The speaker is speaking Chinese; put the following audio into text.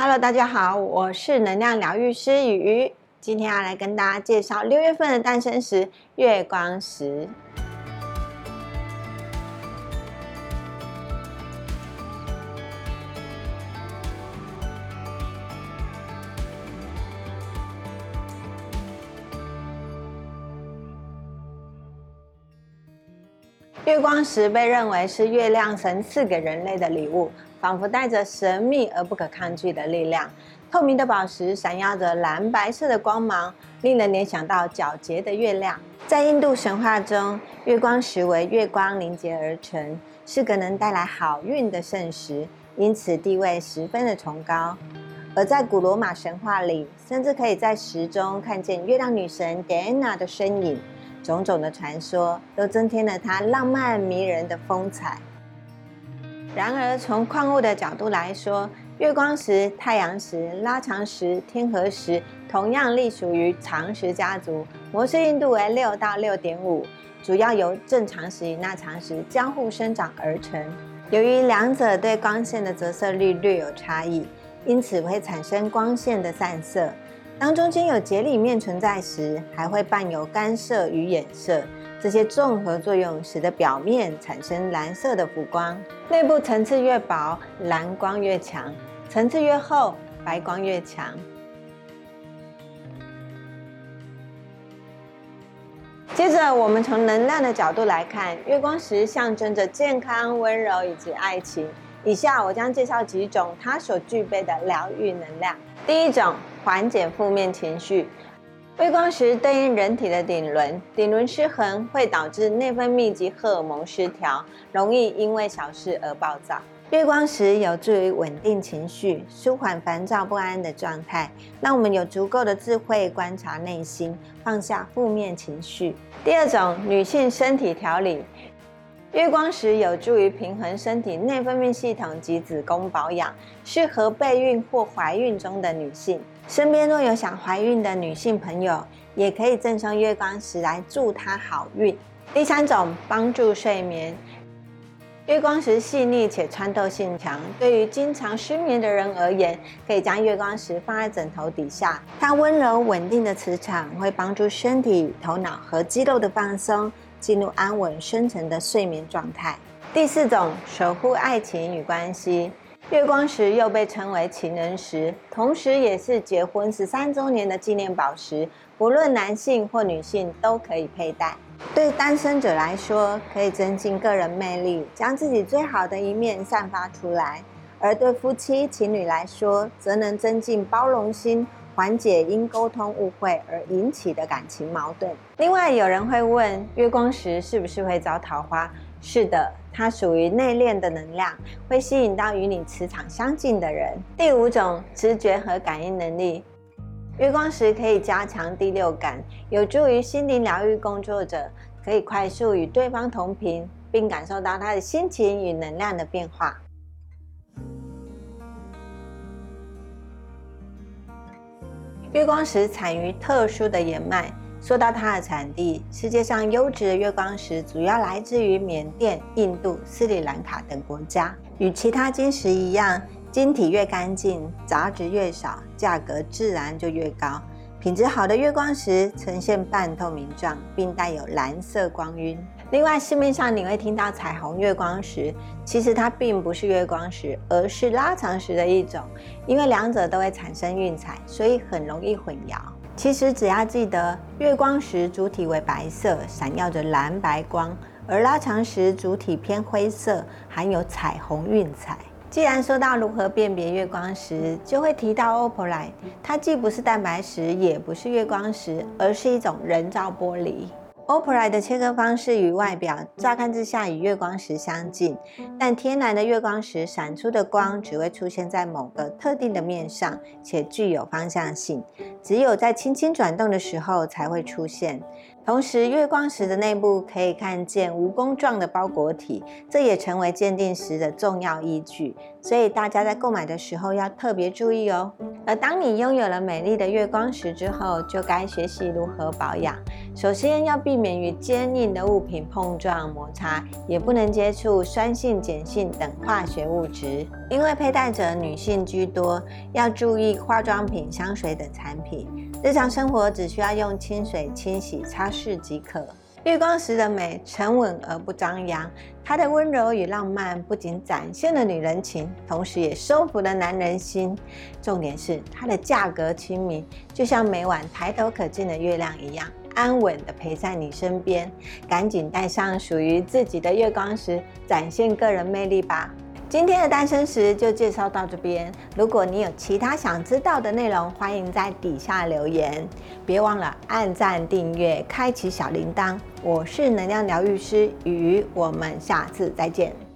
Hello，大家好，我是能量疗愈师雨雨，今天要来跟大家介绍六月份的诞生石——月光石。月光石被认为是月亮神赐给人类的礼物，仿佛带着神秘而不可抗拒的力量。透明的宝石闪耀着蓝白色的光芒，令人联想到皎洁的月亮。在印度神话中，月光石为月光凝结而成，是个能带来好运的圣石，因此地位十分的崇高。而在古罗马神话里，甚至可以在石中看见月亮女神 Diana 的身影。种种的传说都增添了它浪漫迷人的风采。然而，从矿物的角度来说，月光石、太阳石、拉长石、天河石同样隶属于长石家族，模式硬度为六到六点五，主要由正常石与钠长石交互生长而成。由于两者对光线的折射率略有差异，因此会产生光线的散射。当中间有节理面存在时，还会伴有干涉与衍射，这些综合作用使得表面产生蓝色的浮光。内部层次越薄，蓝光越强；层次越厚，白光越强。接着，我们从能量的角度来看，月光石象征着健康、温柔以及爱情。以下我将介绍几种它所具备的疗愈能量。第一种。缓解负面情绪。月光石对应人体的顶轮，顶轮失衡会导致内分泌及荷尔蒙失调，容易因为小事而暴躁。月光石有助于稳定情绪，舒缓烦躁不安的状态，让我们有足够的智慧观察内心，放下负面情绪。第二种，女性身体调理。月光石有助于平衡身体内分泌系统及子宫保养，适合备孕或怀孕中的女性。身边若有想怀孕的女性朋友，也可以赠送月光石来祝她好运。第三种，帮助睡眠。月光石细腻且穿透性强，对于经常失眠的人而言，可以将月光石放在枕头底下。它温柔稳定的磁场会帮助身体、头脑和肌肉的放松。进入安稳深沉的睡眠状态。第四种，守护爱情与关系。月光石又被称为情人石，同时也是结婚十三周年的纪念宝石，不论男性或女性都可以佩戴。对单身者来说，可以增进个人魅力，将自己最好的一面散发出来；而对夫妻情侣来说，则能增进包容心。缓解因沟通误会而引起的感情矛盾。另外，有人会问，月光石是不是会招桃花？是的，它属于内敛的能量，会吸引到与你磁场相近的人。第五种，直觉和感应能力。月光石可以加强第六感，有助于心灵疗愈工作者，可以快速与对方同频，并感受到他的心情与能量的变化。月光石产于特殊的岩脉。说到它的产地，世界上优质的月光石主要来自于缅甸、印度、斯里兰卡等国家。与其他晶石一样，晶体越干净，杂质越少，价格自然就越高。品质好的月光石呈现半透明状，并带有蓝色光晕。另外，市面上你会听到彩虹月光石，其实它并不是月光石，而是拉长石的一种。因为两者都会产生晕彩，所以很容易混淆。其实只要记得，月光石主体为白色，闪耀着蓝白光；而拉长石主体偏灰色，含有彩虹晕彩。既然说到如何辨别月光石，就会提到 Opalite，它既不是蛋白石，也不是月光石，而是一种人造玻璃。Opal 的切割方式与外表乍看之下与月光石相近，但天然的月光石闪出的光只会出现在某个特定的面上，且具有方向性，只有在轻轻转动的时候才会出现。同时，月光石的内部可以看见蜈蚣状的包裹体，这也成为鉴定石的重要依据。所以大家在购买的时候要特别注意哦。而当你拥有了美丽的月光石之后，就该学习如何保养。首先要避免与坚硬的物品碰撞摩擦，也不能接触酸性、碱性等化学物质。因为佩戴者女性居多，要注意化妆品、香水等产品。日常生活只需要用清水清洗、擦拭即可。月光石的美沉稳而不张扬，它的温柔与浪漫不仅展现了女人情，同时也收服了男人心。重点是它的价格亲民，就像每晚抬头可见的月亮一样，安稳的陪在你身边。赶紧带上属于自己的月光石，展现个人魅力吧！今天的单身时就介绍到这边。如果你有其他想知道的内容，欢迎在底下留言。别忘了按赞、订阅、开启小铃铛。我是能量疗愈师雨雨，我们下次再见。